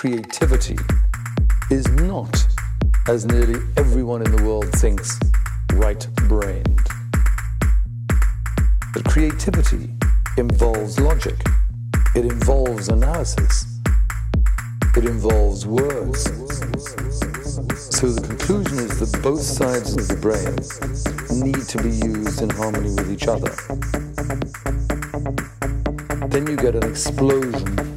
Creativity is not, as nearly everyone in the world thinks, right brained. But creativity involves logic, it involves analysis, it involves words. So the conclusion is that both sides of the brain need to be used in harmony with each other. Then you get an explosion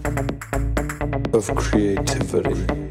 of creativity.